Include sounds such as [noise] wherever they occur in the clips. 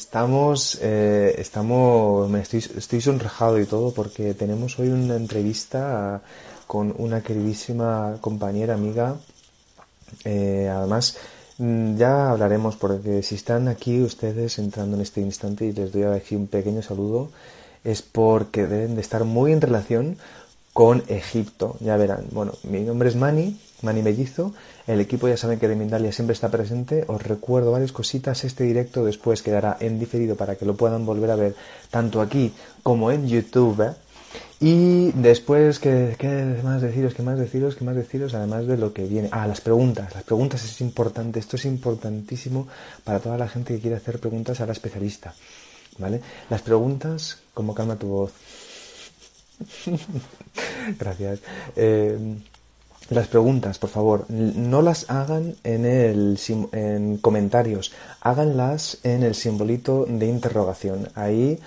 Estamos, eh, estamos, me estoy, estoy sonrojado y todo porque tenemos hoy una entrevista con una queridísima compañera, amiga. Eh, además, mm, ya hablaremos porque si están aquí ustedes entrando en este instante y les doy aquí un pequeño saludo, es porque deben de estar muy en relación con Egipto. Ya verán. Bueno, mi nombre es Mani, Mani Mellizo. El equipo ya saben que de Mindalia siempre está presente. Os recuerdo varias cositas. Este directo después quedará en diferido para que lo puedan volver a ver tanto aquí como en YouTube. ¿eh? Y después, ¿qué, ¿qué, más deciros? ¿Qué más deciros? ¿Qué más deciros? Además de lo que viene. Ah, las preguntas. Las preguntas es importante. Esto es importantísimo para toda la gente que quiere hacer preguntas a la especialista. ¿Vale? Las preguntas, como calma tu voz. [laughs] Gracias. Eh, las preguntas, por favor, no las hagan en, el, en comentarios, háganlas en el simbolito de interrogación. Ahí,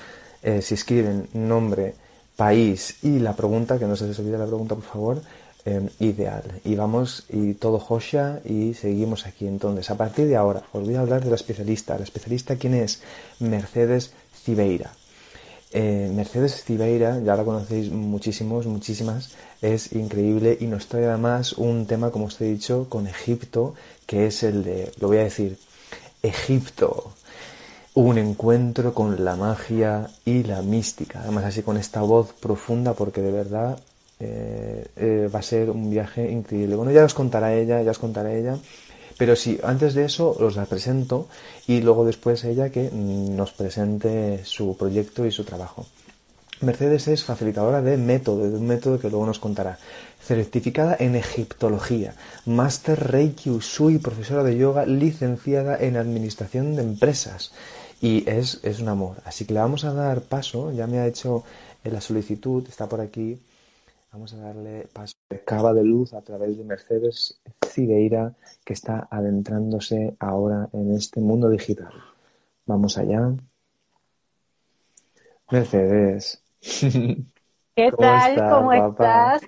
eh, si escriben nombre, país y la pregunta, que no se les olvide la pregunta, por favor, eh, ideal. Y vamos, y todo Josha, y seguimos aquí. Entonces, a partir de ahora, os voy a hablar de la especialista. La especialista, ¿quién es? Mercedes Cibeira. Eh, Mercedes Cibeira, ya la conocéis muchísimos, muchísimas, es increíble y nos trae además un tema, como os he dicho, con Egipto, que es el de, lo voy a decir, Egipto, un encuentro con la magia y la mística, además así con esta voz profunda, porque de verdad eh, eh, va a ser un viaje increíble. Bueno, ya os contará ella, ya os contará ella. Pero sí, antes de eso os la presento y luego después ella que nos presente su proyecto y su trabajo. Mercedes es facilitadora de método, de un método que luego nos contará. Certificada en Egiptología, Máster Reiki Usui, profesora de yoga, licenciada en Administración de Empresas. Y es, es un amor. Así que le vamos a dar paso, ya me ha hecho la solicitud, está por aquí. Vamos a darle paso de cava de luz a través de Mercedes Cigueira, que está adentrándose ahora en este mundo digital. Vamos allá. Mercedes. [laughs] ¿Qué tal? ¿Cómo estás?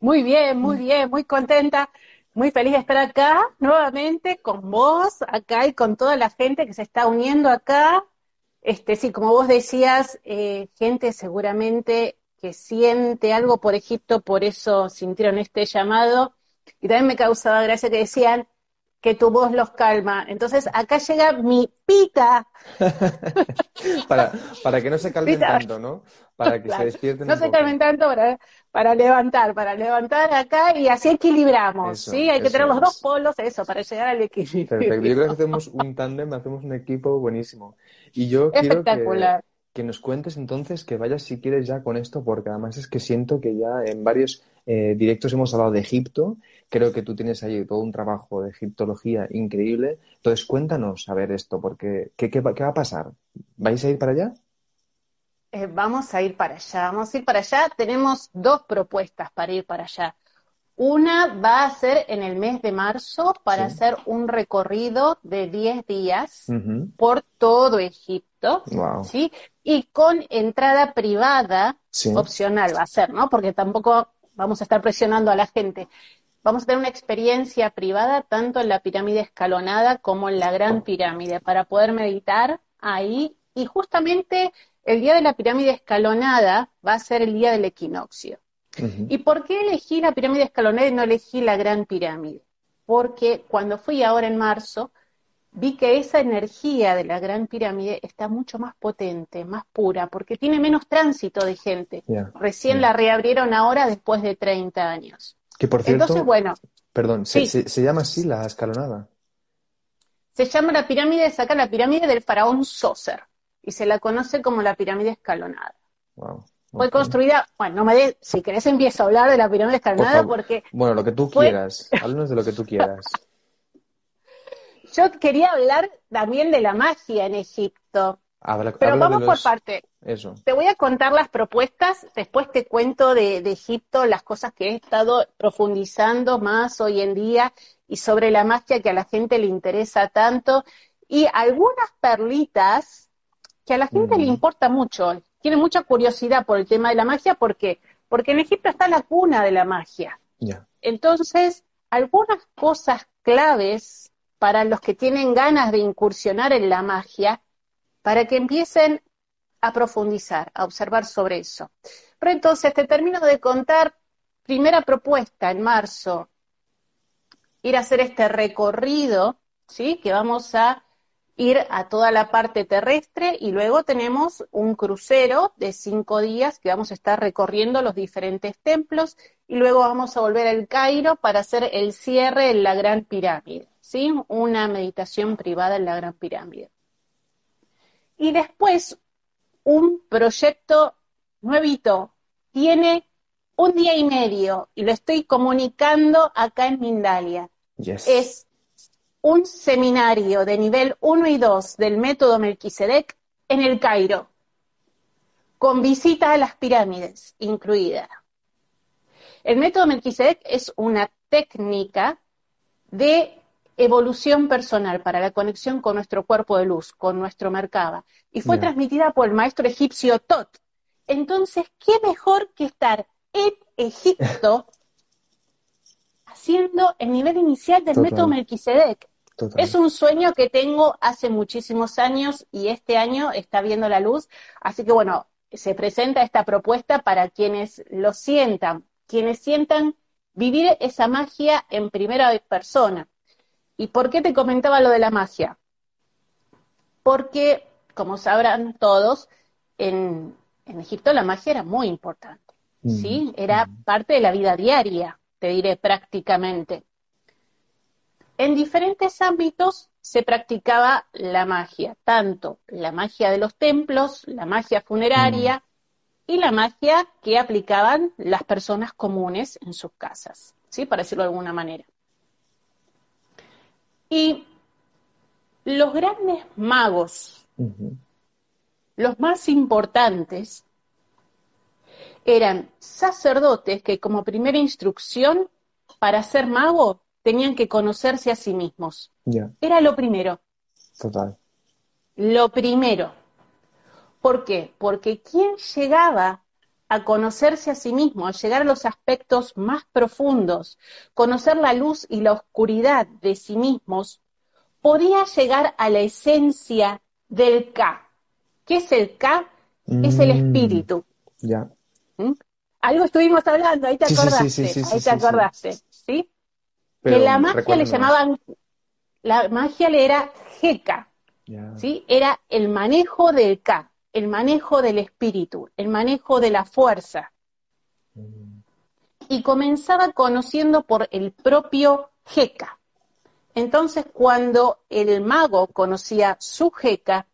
Muy bien, muy bien, muy contenta, muy feliz de estar acá nuevamente con vos, acá y con toda la gente que se está uniendo acá. Este, sí, como vos decías, eh, gente seguramente que siente algo por Egipto, por eso sintieron este llamado. Y también me causaba gracia que decían que tu voz los calma. Entonces acá llega mi pita. [laughs] para, para que no se calmen tanto, ¿no? Para que se despierten. No se calmen tanto para, para levantar, para levantar acá y así equilibramos. ¿sí? Hay que tener los dos polos, eso, para llegar al equilibrio. Perfecto. Yo creo que hacemos un tándem, hacemos un equipo buenísimo. Y yo quiero que, que nos cuentes entonces, que vayas si quieres ya con esto, porque además es que siento que ya en varios eh, directos hemos hablado de Egipto, creo que tú tienes ahí todo un trabajo de egiptología increíble, entonces cuéntanos a ver esto, porque ¿qué, qué, va a pasar? ¿Vais a ir para allá? Eh, vamos a ir para allá, vamos a ir para allá, tenemos dos propuestas para ir para allá. Una va a ser en el mes de marzo para hacer un recorrido de 10 días por todo Egipto, ¿sí? Y con entrada privada, opcional va a ser, ¿no? Porque tampoco vamos a estar presionando a la gente. Vamos a tener una experiencia privada tanto en la pirámide escalonada como en la gran pirámide para poder meditar ahí. Y justamente el día de la pirámide escalonada va a ser el día del equinoccio. ¿Y por qué elegí la pirámide escalonada y no elegí la gran pirámide? Porque cuando fui ahora en marzo, vi que esa energía de la gran pirámide está mucho más potente, más pura, porque tiene menos tránsito de gente. Recién la reabrieron ahora después de 30 años. Que por cierto, Entonces, bueno, perdón, se, llama así la escalonada. Se llama la pirámide, saca la pirámide del faraón Sócer. y se la conoce como la pirámide escalonada. Fue construida, bueno, no me de, si querés empiezo a hablar de la pirámide escalonada porque... Bueno, lo que tú quieras, háblanos de lo que tú quieras. [laughs] Yo quería hablar también de la magia en Egipto. Pero vamos por parte. Eso. Te voy a contar las propuestas, después te cuento de, de, Egipto las cosas que he estado profundizando más hoy en día y sobre la magia que a la gente le interesa tanto y algunas perlitas que a la gente le importa mucho, tiene mucha curiosidad por el tema de la magia, ¿por qué? Porque en Egipto está la cuna de la magia. Entonces, algunas cosas claves para los que tienen ganas de incursionar en la magia, para que empiecen a profundizar, a observar sobre eso. Pero entonces te termino de contar, primera propuesta en marzo, ir a hacer este recorrido, ¿sí? Que vamos a ir a toda la parte terrestre y luego tenemos un crucero de cinco días que vamos a estar recorriendo los diferentes templos y luego vamos a volver al Cairo para hacer el cierre en la Gran Pirámide, ¿sí? Una meditación privada en la Gran Pirámide. Y después, un proyecto nuevito, tiene un día y medio y lo estoy comunicando acá en Mindalia. Es un seminario de nivel 1 y 2 del método Melquisedec en el Cairo, con visita a las pirámides incluida. El método Melquisedec es una técnica de evolución personal para la conexión con nuestro cuerpo de luz, con nuestro Merkaba, y fue transmitida por el maestro egipcio Tot. Entonces, ¿qué mejor que estar en Egipto [laughs] haciendo el nivel inicial del método Melquisedec? Es un sueño que tengo hace muchísimos años y este año está viendo la luz. Así que bueno, se presenta esta propuesta para quienes lo sientan, quienes sientan vivir esa magia en primera persona. ¿Y por qué te comentaba lo de la magia? Porque, como sabrán todos, en, Egipto la magia era muy importante, ¿sí? Mm, era mm. parte de la vida diaria, te diré prácticamente en diferentes ámbitos se practicaba la magia, tanto la magia de los templos, la magia funeraria y la magia que aplicaban las personas comunes en sus casas, ¿sí? Para decirlo de alguna manera. Y los grandes magos, los más importantes, eran sacerdotes que como primera instrucción para ser mago tenían que conocerse a sí mismos. Era lo primero. Total. Lo primero. ¿Por qué? Porque quien llegaba a conocerse a sí mismo, a llegar a los aspectos más profundos, conocer la luz y la oscuridad de sí mismos, podía llegar a la esencia del K. ¿Qué es el K? Es el mm. espíritu. Ya. ¿Mm? Algo estuvimos hablando, ahí te acordaste, ahí te acordaste, ¿sí? que la magia le llamaban, la magia le era Heka, ¿sí? Era el manejo del K, el manejo del espíritu, el manejo de la fuerza. Y comenzaba conociendo por el propio Heka. Entonces, cuando el mago conocía su Heka,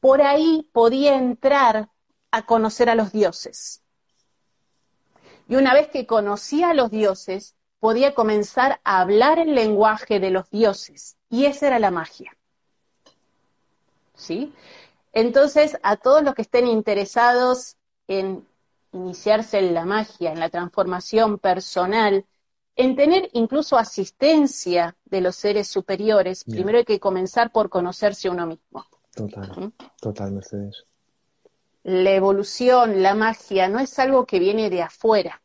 por ahí podía entrar a conocer a los dioses. Y una vez que conocía a los dioses, podía comenzar a hablar el lenguaje de los dioses. Y esa era la magia. ¿Sí? Entonces, a todos los que estén interesados en iniciarse en la magia, en la transformación personal, en tener incluso asistencia de los seres superiores, primero hay que comenzar por conocerse uno mismo. Total, ¿Mm? total, Mercedes. La evolución, la magia, no es algo que viene de afuera,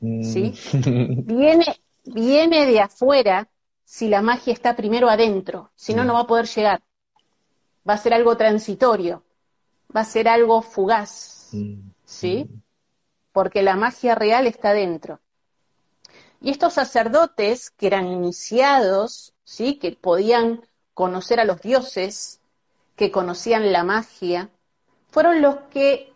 ¿sí? Mm. [laughs] Viene, viene de afuera si la magia está primero adentro, si no, no va a poder llegar. Va a ser algo transitorio, va a ser algo fugaz, mm. ¿sí? Mm. Porque la magia real está adentro. Y estos sacerdotes que eran iniciados, ¿sí? Que podían conocer a los dioses, que conocían la magia, fueron los que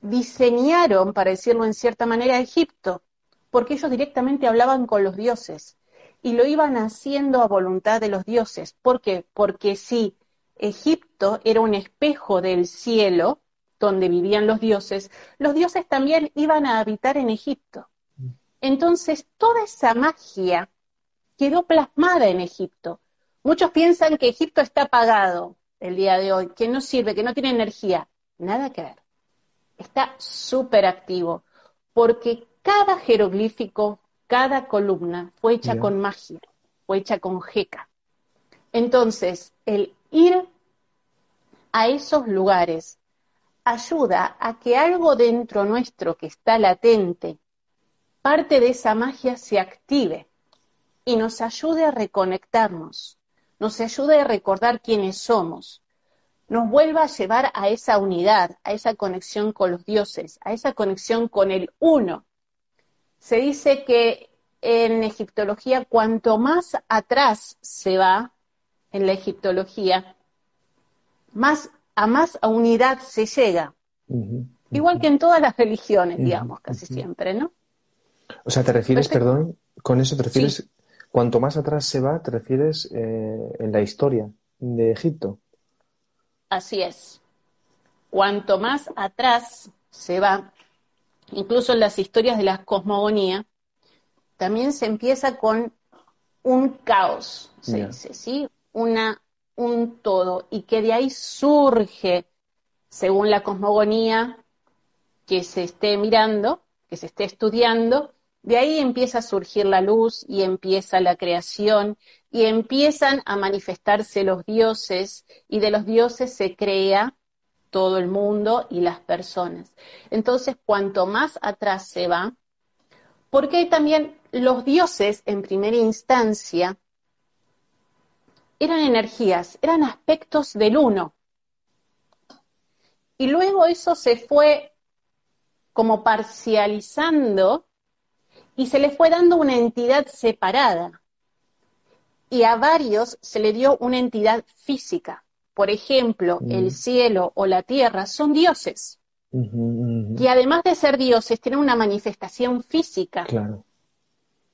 diseñaron, para decirlo en cierta manera, Egipto, porque ellos directamente hablaban con los dioses y lo iban haciendo a voluntad de los dioses. ¿Por qué? Porque si Egipto era un espejo del cielo donde vivían los dioses, los dioses también iban a habitar en Egipto. Entonces, toda esa magia quedó plasmada en Egipto. Muchos piensan que Egipto está apagado el día de hoy, que no sirve, que no tiene energía. Nada que ver. Está súper activo, porque cada jeroglífico, cada columna fue hecha con magia, fue hecha con jeca. Entonces, el ir a esos lugares ayuda a que algo dentro nuestro que está latente, parte de esa magia se active y nos ayude a reconectarnos, nos ayude a recordar quiénes somos, nos vuelva a llevar a esa unidad, a esa conexión con los dioses, a esa conexión con el uno. Se dice que en egiptología, cuanto más atrás se va en la egiptología, más a más unidad se llega. Igual que en todas las religiones, digamos, casi siempre, ¿no? O sea, te refieres, perdón, con eso te refieres, cuanto más atrás se va, te refieres eh, en la historia de Egipto. Así es. Cuanto más atrás se va, incluso en las historias de la cosmogonía, también se empieza con un caos, se dice, ¿sí? Una un todo y que de ahí surge, según la cosmogonía que se esté mirando, que se esté estudiando, de ahí empieza a surgir la luz y empieza la creación y empiezan a manifestarse los dioses y de los dioses se crea todo el mundo y las personas. Entonces, cuanto más atrás se va, porque también los dioses en primera instancia eran energías, eran aspectos del uno. Y luego eso se fue como parcializando y se le fue dando una entidad separada. Y a varios se le dio una entidad física. Por ejemplo, el mm. cielo o la tierra son dioses. Y además de ser dioses, tienen una manifestación física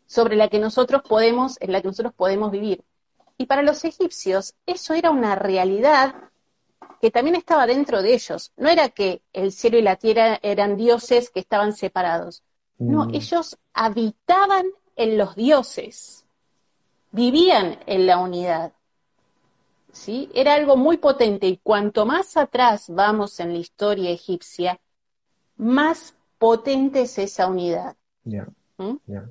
sobre la que nosotros podemos, en la que nosotros podemos vivir. Y para los egipcios eso era una realidad que también estaba dentro de ellos. No era que el cielo y la tierra eran dioses que estaban separados. No, mm. ellos habitaban en los dioses, vivían en la unidad. ¿Sí? Era algo muy potente y cuanto más atrás vamos en la historia egipcia, más potente es esa unidad. Ya, ¿Mm? ya.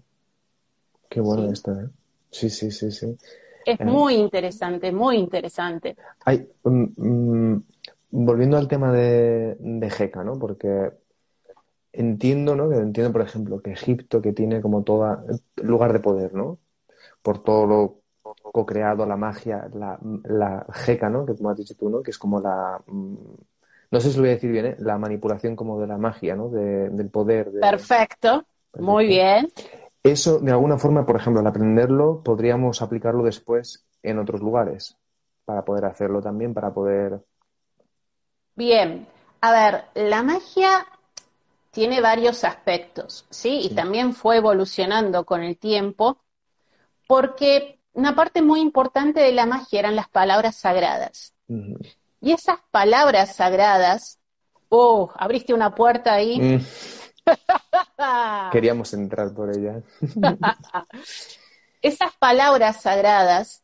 Qué bueno esto, ¿eh? Sí, sí, sí, sí. Es muy interesante, muy interesante. Mm, mm, volviendo al tema de, de Jeca, ¿no? Porque entiendo, ¿no? Que entiendo, por ejemplo, que Egipto, que tiene como todo lugar de poder, ¿no? Por todo lo co-creado, la magia, la, la jeca, ¿no? Que como has dicho tú, ¿no? Que es como la... Mm, no sé si lo voy a decir bien, ¿eh? La manipulación como de la magia, ¿no? del poder. Perfecto. Muy bien. Eso, de alguna forma, por ejemplo, al aprenderlo, podríamos aplicarlo después en otros lugares, para poder hacerlo también, para poder... Bien, a ver, la magia tiene varios aspectos, ¿sí? Y también fue evolucionando con el tiempo, porque una parte muy importante de la magia eran las palabras sagradas. Y esas palabras sagradas, oh, abriste una puerta ahí. Mm. [laughs] Queríamos entrar por ella. [laughs] Esas palabras sagradas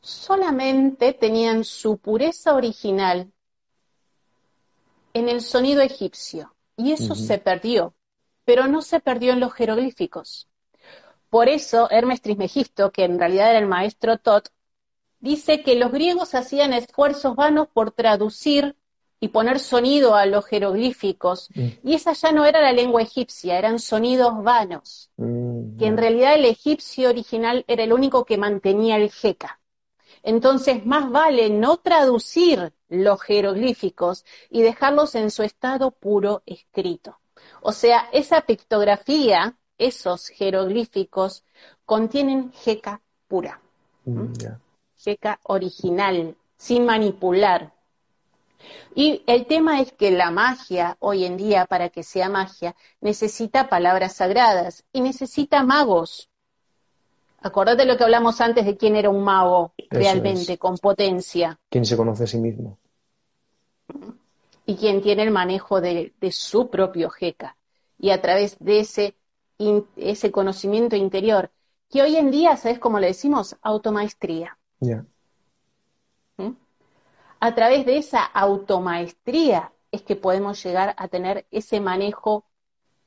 solamente tenían su pureza original en el sonido egipcio. Y eso se perdió, pero no se perdió en los jeroglíficos. Por eso Hermes Trismegisto, que en realidad era el maestro Tot, dice que los griegos hacían esfuerzos vanos por traducir y poner sonido a los jeroglíficos. Mm. Y esa ya no era la lengua egipcia, eran sonidos vanos, mm, que en realidad el egipcio original era el único que mantenía el jeca. Entonces, más vale no traducir los jeroglíficos y dejarlos en su estado puro escrito. O sea, esa pictografía, esos jeroglíficos, contienen jeca pura. Mm, jeca original, sin manipular, y el tema es que la magia, hoy en día, para que sea magia, necesita palabras sagradas y necesita magos. Acordate lo que hablamos antes de quién era un mago realmente, con potencia. ¿Quién se conoce a sí mismo? Y quién tiene el manejo de, su propio jeca. Y a través de ese, ese conocimiento interior, que hoy en día, ¿sabes cómo le decimos? Automaestría. Ya. ¿Mm? A través de esa automaestría es que podemos llegar a tener ese manejo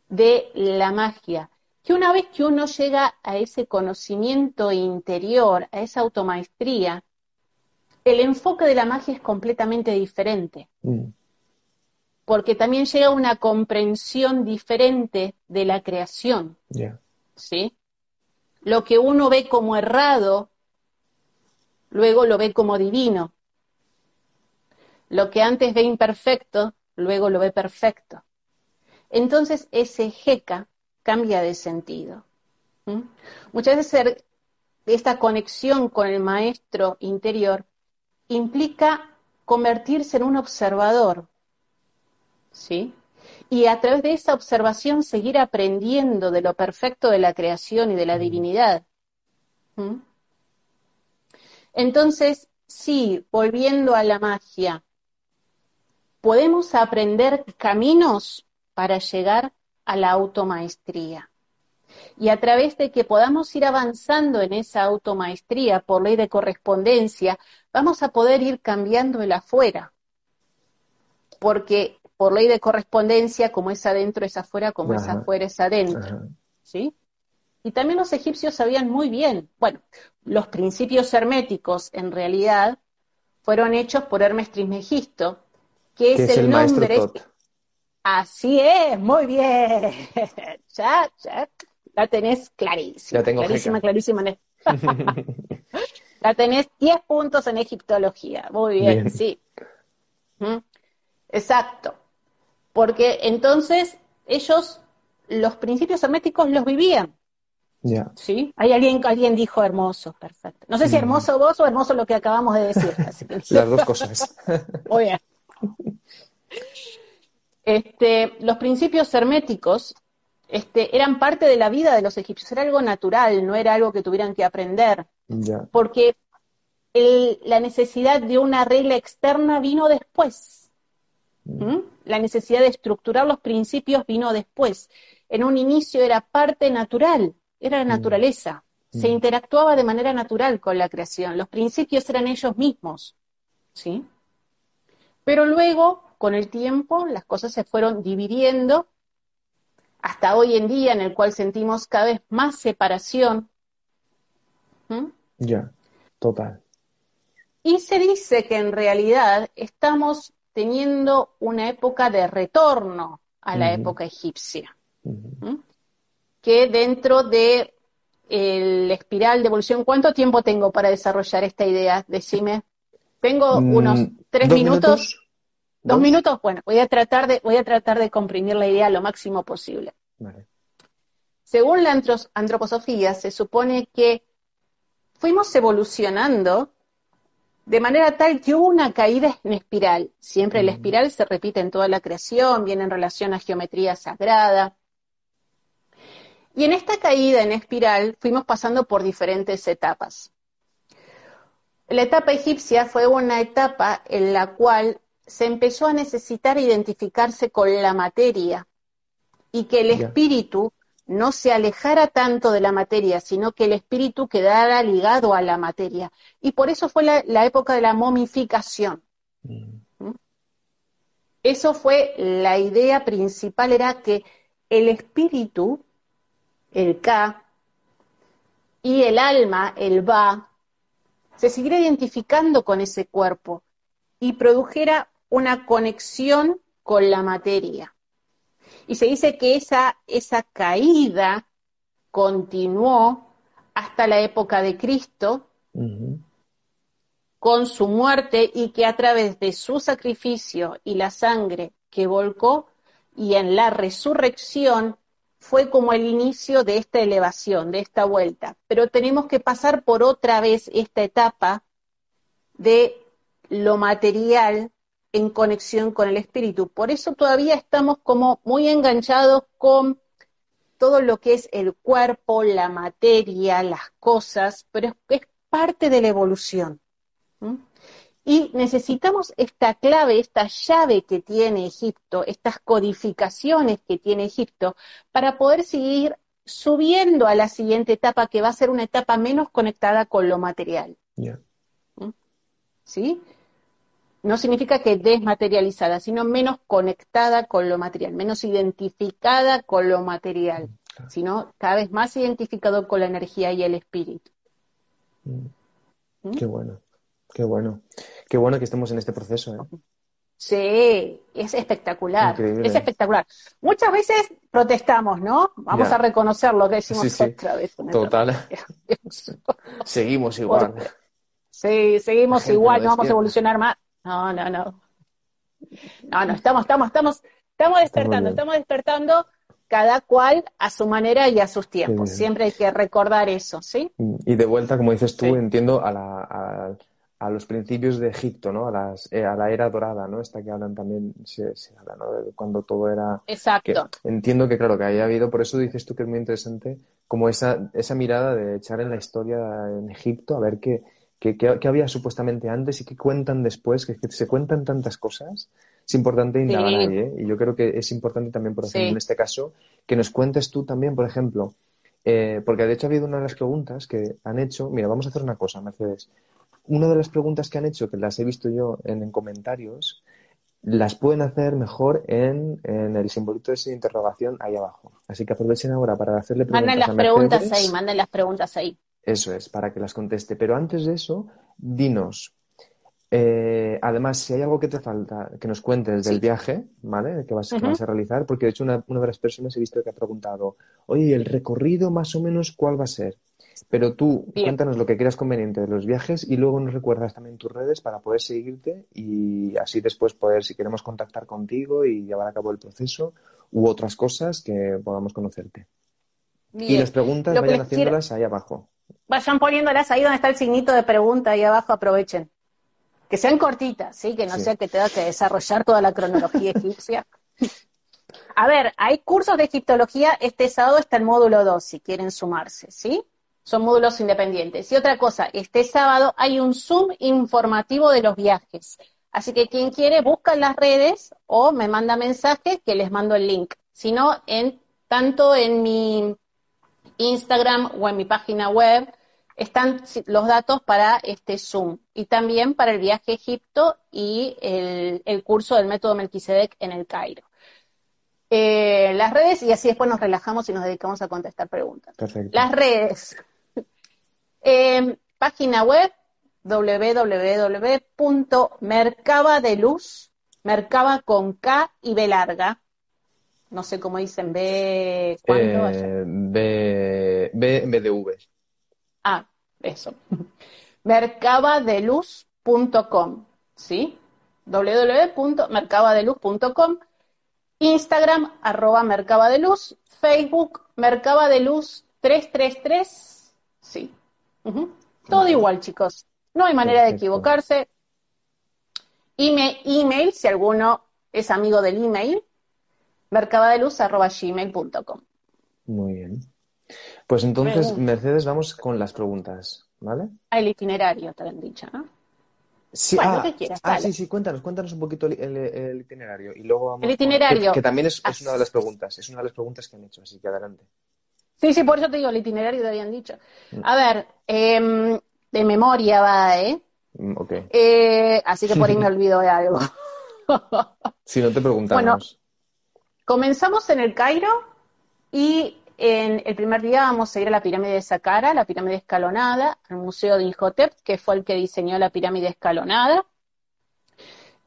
de la magia. Que una vez que uno llega a ese conocimiento interior, a esa automaestría, el enfoque de la magia es completamente diferente. Mm. Porque también llega una comprensión diferente de la creación. ¿Sí? Lo que uno ve como errado, luego lo ve como divino. Lo que antes ve imperfecto, luego lo ve perfecto. Entonces ese jeca cambia de sentido. Muchas veces esta conexión con el maestro interior implica convertirse en un observador, ¿sí? Y a través de esa observación seguir aprendiendo de lo perfecto de la creación y de la divinidad. Entonces, sí, volviendo a la magia, podemos aprender caminos para llegar a la automaestría. Y a través de que podamos ir avanzando en esa automaestría por ley de correspondencia, vamos a poder ir cambiando el afuera. Porque por ley de correspondencia, como es adentro es afuera, como es afuera es adentro. ¿Sí? Y también los egipcios sabían muy bien, bueno, los principios herméticos en realidad fueron hechos por Hermes Trismegisto, que es, el, nombre. Así es, muy bien. [laughs] ya, ya, la tenés clarísima. La tengo clarísima, clarísima. [laughs] la tenés 10 puntos en egiptología. Muy bien, sí. Exacto. Porque entonces ellos los principios herméticos los vivían. Ya. ¿Sí? Hay alguien, alguien dijo hermoso, perfecto. No sé si hermoso vos o hermoso lo que acabamos de decir. Las dos cosas. [laughs] Muy bien. Este, los principios herméticos este, eran parte de la vida de los egipcios, era algo natural, no era algo que tuvieran que aprender, porque la necesidad de una regla externa vino después. Mm. La necesidad de estructurar los principios vino después. En un inicio era parte natural, era la mm. naturaleza. Se mm. interactuaba de manera natural con la creación. Los principios eran ellos mismos. ¿sí? Pero luego, con el tiempo, las cosas se fueron dividiendo hasta hoy en día, en el cual sentimos cada vez más separación. ¿Mm? Ya, total. Y se dice que en realidad estamos teniendo una época de retorno a la época egipcia. ¿Mm? Que dentro de el espiral de evolución, ¿cuánto tiempo tengo para desarrollar esta idea? Decime. Tengo mm, unos tres minutos. ¿Dos? minutos? Bueno, voy a tratar de, voy a tratar de comprimir la idea lo máximo posible. Según la antroposofía, se supone que fuimos evolucionando de manera tal que hubo una caída en espiral. Siempre la espiral se repite en toda la creación, viene en relación a geometría sagrada. Y en esta caída en espiral fuimos pasando por diferentes etapas. La etapa egipcia fue una etapa en la cual se empezó a necesitar identificarse con la materia y que el espíritu no se alejara tanto de la materia, sino que el espíritu quedara ligado a la materia. Y por eso fue la, época de la momificación. Mm. Eso fue la idea principal, era que el espíritu, el K, y el alma, el Ba, se siguiera identificando con ese cuerpo y produjera una conexión con la materia. Y se dice que esa, esa caída continuó hasta la época de Cristo, con su muerte y que a través de su sacrificio y la sangre que volcó y en la resurrección fue como el inicio de esta elevación, de esta vuelta. Pero tenemos que pasar por otra vez esta etapa de lo material en conexión con el espíritu. Por eso todavía estamos como muy enganchados con todo lo que es el cuerpo, la materia, las cosas, pero es, parte de la evolución. Y necesitamos esta clave, esta llave que tiene Egipto, estas codificaciones que tiene Egipto, para poder seguir subiendo a la siguiente etapa, que va a ser una etapa menos conectada con lo material. ¿Mm? ¿Sí? No significa que desmaterializada, sino menos conectada con lo material, menos identificada con lo material, sino cada vez más identificado con la energía y el espíritu. Mm. ¿Mm? Qué bueno. Qué bueno. Qué bueno que estemos en este proceso. ¿eh? Sí, es espectacular. Es espectacular. Muchas veces protestamos, ¿no? Vamos a reconocer lo que decimos otra vez. Total. [laughs] seguimos igual. sí, seguimos igual, no vamos a evolucionar más. No, no, no. No, no, estamos, estamos, estamos, estamos despertando, estamos despertando cada cual a su manera y a sus tiempos. Siempre hay que recordar eso, ¿sí? Y de vuelta, como dices tú, entiendo a la, a los principios de Egipto, ¿no? A, las, eh, a la era dorada, ¿no? Esta que hablan también, se, habla, ¿no? De cuando todo era... Exacto. entiendo que, claro, que haya habido, por eso dices tú que es muy interesante, como esa, esa mirada de echar en la historia en Egipto, a ver qué, qué, qué, había supuestamente antes y qué cuentan después, que, se cuentan tantas cosas. Es importante indagar ahí, ¿eh? Y yo creo que es importante también, por ejemplo, en este caso, que nos cuentes tú también, por ejemplo, eh, porque de hecho ha habido una de las preguntas que han hecho, mira, vamos a hacer una cosa, Mercedes una de las preguntas que han hecho, que las he visto yo en, comentarios, las pueden hacer mejor en, el simbolito de interrogación ahí abajo. Así que aprovechen ahora para hacerle preguntas. Manden las preguntas ahí, manden las preguntas ahí. Eso es, para que las conteste. Pero antes de eso, dinos, eh, además, si hay algo que te falta, que nos cuentes del viaje, ¿vale? Que vas, que vas, a realizar, porque de hecho una, una, de las personas he visto que ha preguntado, oye, el recorrido más o menos cuál va a ser? Pero tú cuéntanos lo que quieras conveniente de los viajes y luego nos recuerdas también tus redes para poder seguirte y así después poder, si queremos contactar contigo y llevar a cabo el proceso u otras cosas que podamos conocerte. Y las preguntas vayan haciéndolas ahí abajo. Vayan poniéndolas ahí donde está el signito de pregunta, ahí abajo aprovechen. Que sean cortitas, ¿sí? Que no sea que tenga que desarrollar toda la cronología [laughs] egipcia. A ver, hay cursos de egiptología. Este sábado está el módulo 2, si quieren sumarse, ¿sí? Son módulos independientes. Y otra cosa, este sábado hay un Zoom informativo de los viajes. Así que quien quiere, busca en las redes o me manda mensaje que les mando el link. Si no, en, tanto en mi Instagram o en mi página web están los datos para este Zoom y también para el viaje a Egipto y el, curso del método Melquisedec en el Cairo. Eh, las redes y así después nos relajamos y nos dedicamos a contestar preguntas. Las redes. Eh, página web www.mercabadeluz, mercaba con K y B larga. No sé cómo dicen, B. ¿Cuándo? Eh, B, B, B de V. Ah, eso. [laughs] mercabadeluz.com, ¿sí? www.mercabadeluz.com. Instagram, arroba mercabadeluz. Facebook, mercabadeluz 333. Sí, todo igual, chicos. No hay manera de equivocarse. Email, email, si alguno es amigo del email, mercabadeluz.gmail.com. Muy bien. Pues entonces, Mercedes, vamos con las preguntas, ¿vale? El itinerario, te han dicho, ¿no? Sí, ah, ah sí, sí, cuéntanos, cuéntanos un poquito el, itinerario y luego vamos El itinerario. que, también es, una de las preguntas, es una de las preguntas que han hecho, así que adelante. Sí, sí, por eso te digo, el itinerario te habían dicho. A ver, em, de memoria va, ¿eh? Mm, ok. Eh, así que por ahí me [laughs] olvido de algo. si no te preguntamos. Bueno, comenzamos en el Cairo y en el primer día vamos a ir a la pirámide de Saqqara, la pirámide escalonada, al Museo de Inhotep, que fue el que diseñó la pirámide escalonada.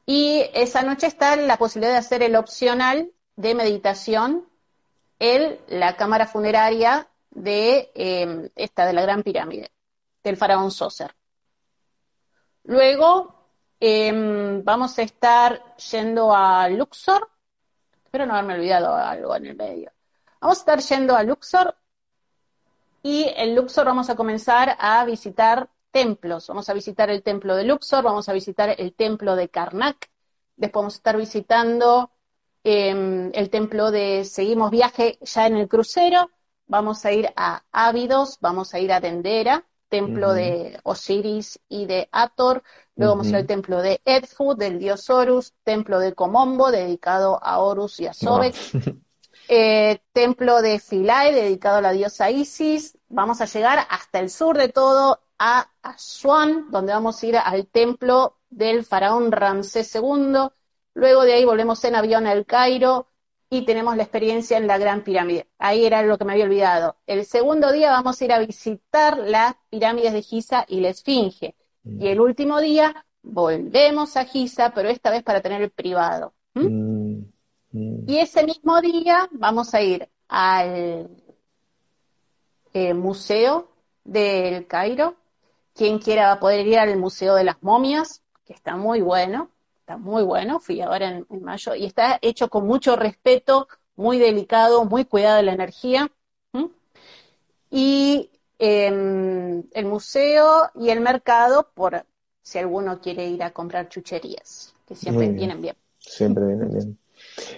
Y esa noche está la posibilidad de hacer el opcional de meditación en la cámara funeraria de em, esta, de la Gran Pirámide, del faraón Soser. Luego em, vamos a estar yendo a Luxor, espero no haberme olvidado algo en el medio. Vamos a estar yendo a Luxor y en Luxor vamos a comenzar a visitar templos. Vamos a visitar el templo de Luxor, vamos a visitar el templo de Karnak, después vamos a estar visitando em, el templo de, seguimos viaje ya en el crucero, vamos a ir a Ávidos, vamos a ir a Dendera, templo de Osiris y de Ator, luego vamos a ir al templo de Edfu, del dios Horus, templo de Comombo, dedicado a Horus y a Sobek, [laughs] eh, templo de Philae, dedicado a la diosa Isis, vamos a llegar hasta el sur de todo, a Asuán, donde vamos a ir al templo del faraón Ramsés II, luego de ahí volvemos en avión al Cairo, y tenemos la experiencia en la Gran Pirámide. Ahí era lo que me había olvidado. El segundo día vamos a ir a visitar las pirámides de Giza y la Esfinge. Y el último día volvemos a Giza, pero esta vez para tener el privado. Mm. Y ese mismo día vamos a ir al eh, Museo del Cairo. Quien quiera va a poder ir al Museo de las Momias, que está muy bueno muy bueno, fui ahora en, mayo, y está hecho con mucho respeto, muy delicado, muy cuidado de la energía. Y em, el museo y el mercado, por si alguno quiere ir a comprar chucherías, que siempre vienen bien. Siempre vienen bien.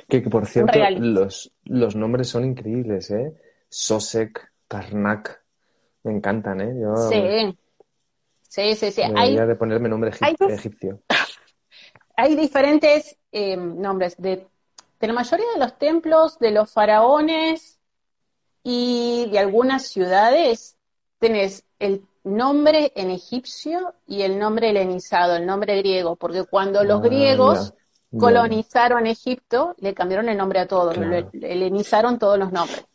Que, por cierto, los, los nombres son increíbles, ¿eh? Sosek, Karnak, me encantan, ¿eh? sí. Sí, sí, sí. Hay, de ponerme nombre egipcio hay diferentes eh, nombres de, la mayoría de los templos, de los faraones y de algunas ciudades, tenés el nombre en egipcio y el nombre helenizado, el nombre griego, porque cuando los ah, griegos colonizaron Egipto, le cambiaron el nombre a todos, le, helenizaron todos los nombres.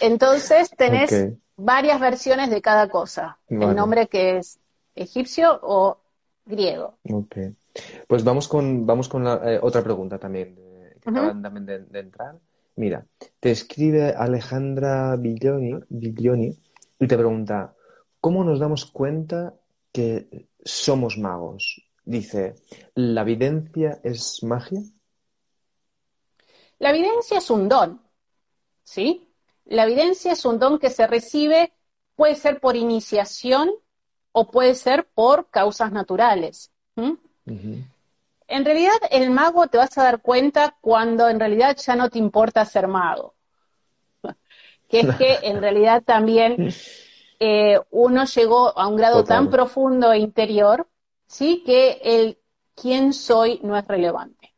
Entonces tenés varias versiones de cada cosa, el nombre que es egipcio o griego. Okay. Pues vamos con, vamos con la, eh, otra pregunta también, que acaban también de, entrar. Mira, te escribe Alejandra Biglioni, y te pregunta, ¿cómo nos damos cuenta que somos magos? Dice, ¿la evidencia es magia? La evidencia es un don, ¿sí? La evidencia es un don que se recibe, puede ser por iniciación o puede ser por causas naturales. En realidad, el mago te vas a dar cuenta cuando en realidad ya no te importa ser mago. [laughs] que es que [laughs] en realidad también eh, uno llegó a un grado tan profundo e interior, sí, que el quién soy no es relevante.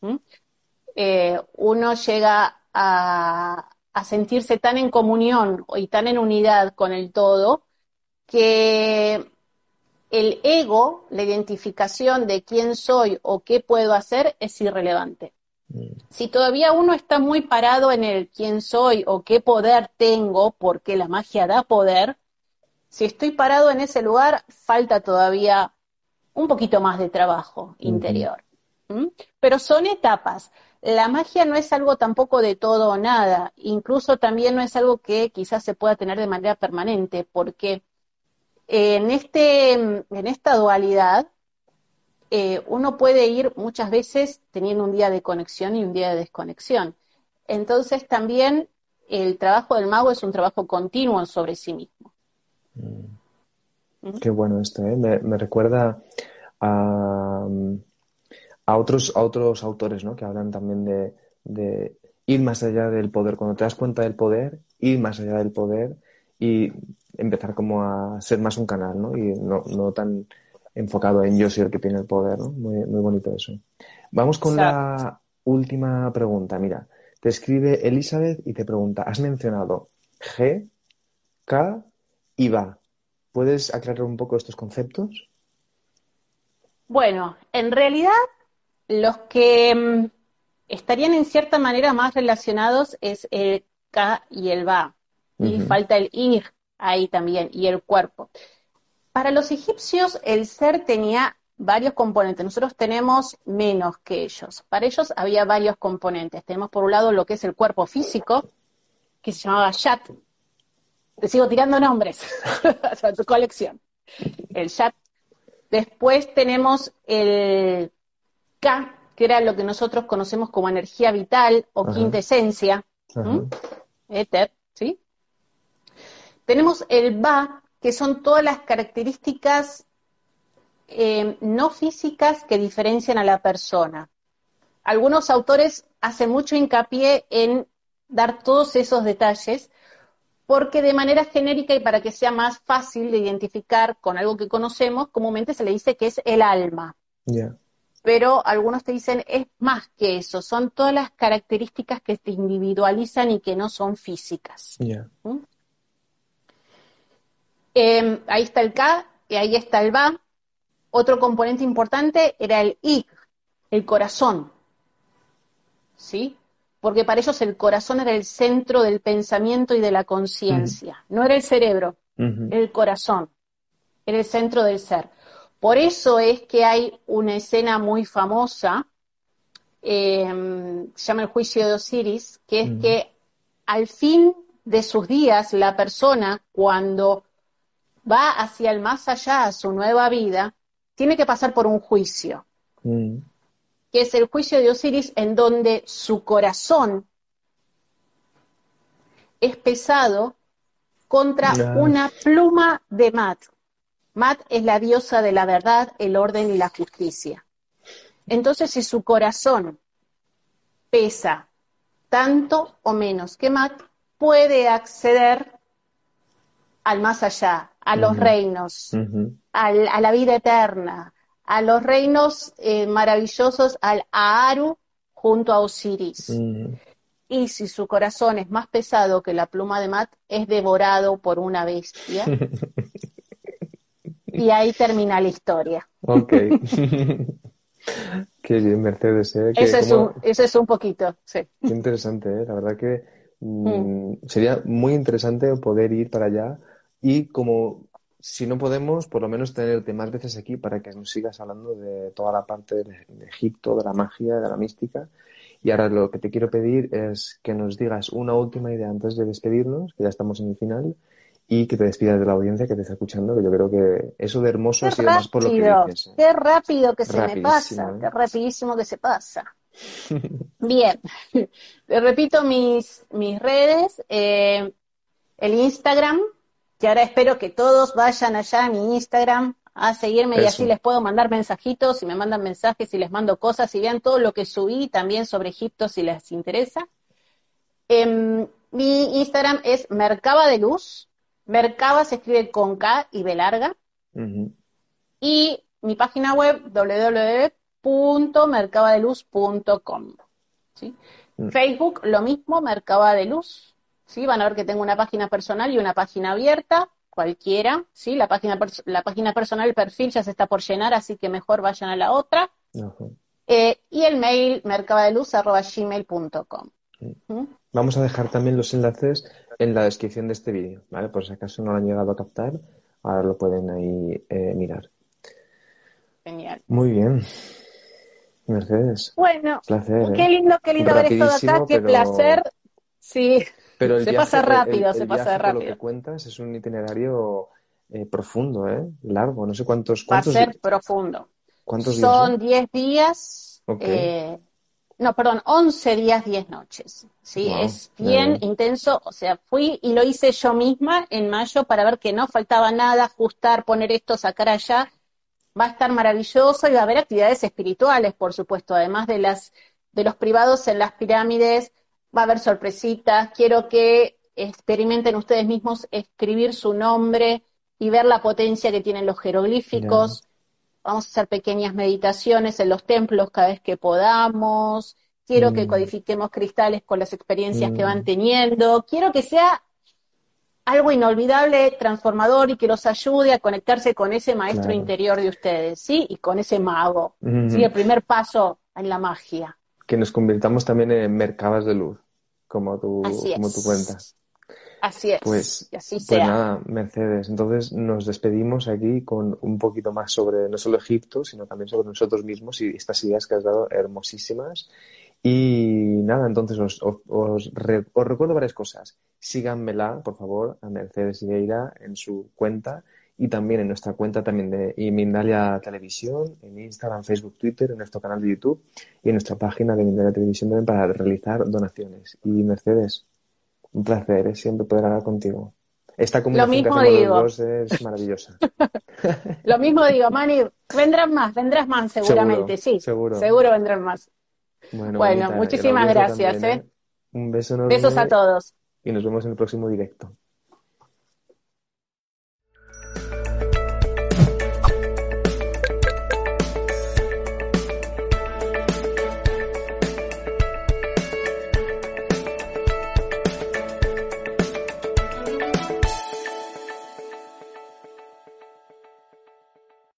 ¿Mm? Eh, uno llega a, a sentirse tan en comunión y tan en unidad con el todo que el ego, la identificación de quién soy o qué puedo hacer, es irrelevante. Mm. Si todavía uno está muy parado en el quién soy o qué poder tengo, porque la magia da poder, si estoy parado en ese lugar, falta todavía un poquito más de trabajo interior. Pero son etapas. La magia no es algo tampoco de todo o nada, incluso también no es algo que quizás se pueda tener de manera permanente, porque en, este, en esta dualidad, eh, uno puede ir muchas veces teniendo un día de conexión y un día de desconexión. Entonces también el trabajo del mago es un trabajo continuo sobre sí mismo. Qué bueno esto, ¿eh? me, recuerda a, a, otros, a otros autores ¿no? que hablan también de, de ir más allá del poder. Cuando te das cuenta del poder, ir más allá del poder y empezar como a ser más un canal, ¿no? Y no, no tan enfocado en yo soy el que tiene el poder, ¿no? Muy, muy bonito eso. Vamos con la última pregunta. Mira, te escribe Elizabeth y te pregunta, has mencionado G, K y VA. ¿Puedes aclarar un poco estos conceptos? Bueno, en realidad los que mm, estarían en cierta manera más relacionados es el K y el VA. Y falta el ir ahí también, y el cuerpo. Para los egipcios el ser tenía varios componentes. Nosotros tenemos menos que ellos. Para ellos había varios componentes. Tenemos por un lado lo que es el cuerpo físico, que se llamaba Shat. Te sigo tirando nombres [laughs] a tu colección. El Shat. Después tenemos el K, que era lo que nosotros conocemos como energía vital o quinta esencia. Éter. Tenemos el BA, que son todas las características eh, no físicas que diferencian a la persona. algunos autores hacen mucho hincapié en dar todos esos detalles, porque de manera genérica y para que sea más fácil de identificar con algo que conocemos, comúnmente se le dice que es el alma. Pero algunos te dicen es más que eso, son todas las características que te individualizan y que no son físicas. ¿Mm? Em, ahí está el K y ahí está el BA. Otro componente importante era el I, el corazón. ¿Sí? porque para ellos el corazón era el centro del pensamiento y de la conciencia, no era el cerebro, el corazón, era el centro del ser. Por eso es que hay una escena muy famosa, em, se llama el juicio de Osiris, que es que al fin de sus días la persona cuando va hacia el más allá, a su nueva vida, tiene que pasar por un juicio que es el juicio de Osiris, en donde su corazón es pesado contra una pluma de Mat. Mat es la diosa de la verdad, el orden y la justicia. Entonces, si su corazón pesa tanto o menos que Mat, puede acceder al más allá, a los reinos, a la vida eterna, a los reinos eh, maravillosos, al Aaru junto a Osiris. Y si su corazón es más pesado que la pluma de Mat, es devorado por una bestia. [laughs] y ahí termina la historia. Ok. [laughs] Qué bien, Mercedes. ¿eh? Ese, es un, es un poquito, sí. Qué interesante, ¿eh? la verdad que mm, mm. sería muy interesante poder ir para allá y como si no podemos, por lo menos tenerte más veces aquí para que nos sigas hablando de toda la parte de, Egipto, de la magia, de la mística. Y ahora lo que te quiero pedir es que nos digas una última idea antes de despedirnos, que ya estamos en el final, y que te despidas de la audiencia que te está escuchando, que yo creo que eso de hermoso ha sido más por lo que dices. ¿eh? Qué rápido que se me pasa, ¿eh? qué rapidísimo que se pasa. [laughs] Bien, [laughs] te repito mis, mis redes, eh, el Instagram, que ahora espero que todos vayan allá a mi Instagram a seguirme y así les puedo mandar mensajitos, si me mandan mensajes, y les mando cosas, y vean todo lo que subí también sobre Egipto si les interesa. Em, mi Instagram es Mercaba de Luz. Mercaba se escribe con K y B larga. Y mi página web www.mercabadeluz.com. ¿sí? Mm. Facebook, lo mismo, Mercaba de Luz. ¿Sí? Van a ver que tengo una página personal y una página abierta, cualquiera, ¿sí? La página, la página personal, el perfil ya se está por llenar, así que mejor vayan a la otra. Eh, y el mail mercabadeluz.gmail.com. ¿Mm? Vamos a dejar también los enlaces en la descripción de este vídeo, ¿vale? Por si acaso no lo han llegado a captar, ahora lo pueden ahí eh, mirar. Genial. Muy bien. Mercedes. Bueno, placer, qué ¿eh? lindo, qué lindo ver esto de acá, qué placer. Sí, pero se pasa rápido, se pasa rápido. Lo que cuentas es un itinerario eh, profundo, ¿eh? Largo, no sé cuántos. Va a ser profundo. ¿Cuántos Son 10 días. Eh, no, perdón, 11 días, 10 noches. Sí, es bien intenso. O sea, fui y lo hice yo misma en mayo para ver que no faltaba nada, ajustar, poner esto, sacar allá. Va a estar maravilloso y va a haber actividades espirituales, por supuesto, además de las de los privados en las pirámides, va a haber sorpresitas, quiero que experimenten ustedes mismos escribir su nombre y ver la potencia que tienen los jeroglíficos. Vamos a hacer pequeñas meditaciones en los templos cada vez que podamos. Quiero que mm. codifiquemos cristales con las experiencias que van mm. teniendo. Quiero que sea algo inolvidable, transformador y que los ayude a conectarse con ese maestro interior de ustedes, ¿sí? Y con ese mago, ¿sí? El primer paso en la magia. Que nos convirtamos también en mercados de luz como tú, como tú cuentas. Así es. Pues, así pues nada, Mercedes. Entonces nos despedimos aquí con un poquito más sobre no solo Egipto, sino también sobre nosotros mismos y estas ideas que has dado hermosísimas. Y nada, entonces os, os, recuerdo varias cosas. Síganmela, por favor, a Mercedes Ideira en su cuenta y también en nuestra cuenta también de Mindalia Televisión, en Instagram, Facebook, Twitter, en nuestro canal de YouTube y en nuestra página de Mindalia Televisión también para realizar donaciones. Y Mercedes, un placer ¿eh? siempre poder hablar contigo. Esta comunicación Lo mismo digo. Los dos es [laughs] maravillosa. Lo mismo digo, Mani, vendrán más, vendrás más seguramente, sí. Seguro. Seguro vendrán más. Bueno, muchísimas gracias. ¿eh? Un beso enorme. Besos a todos. Y nos vemos en el próximo directo.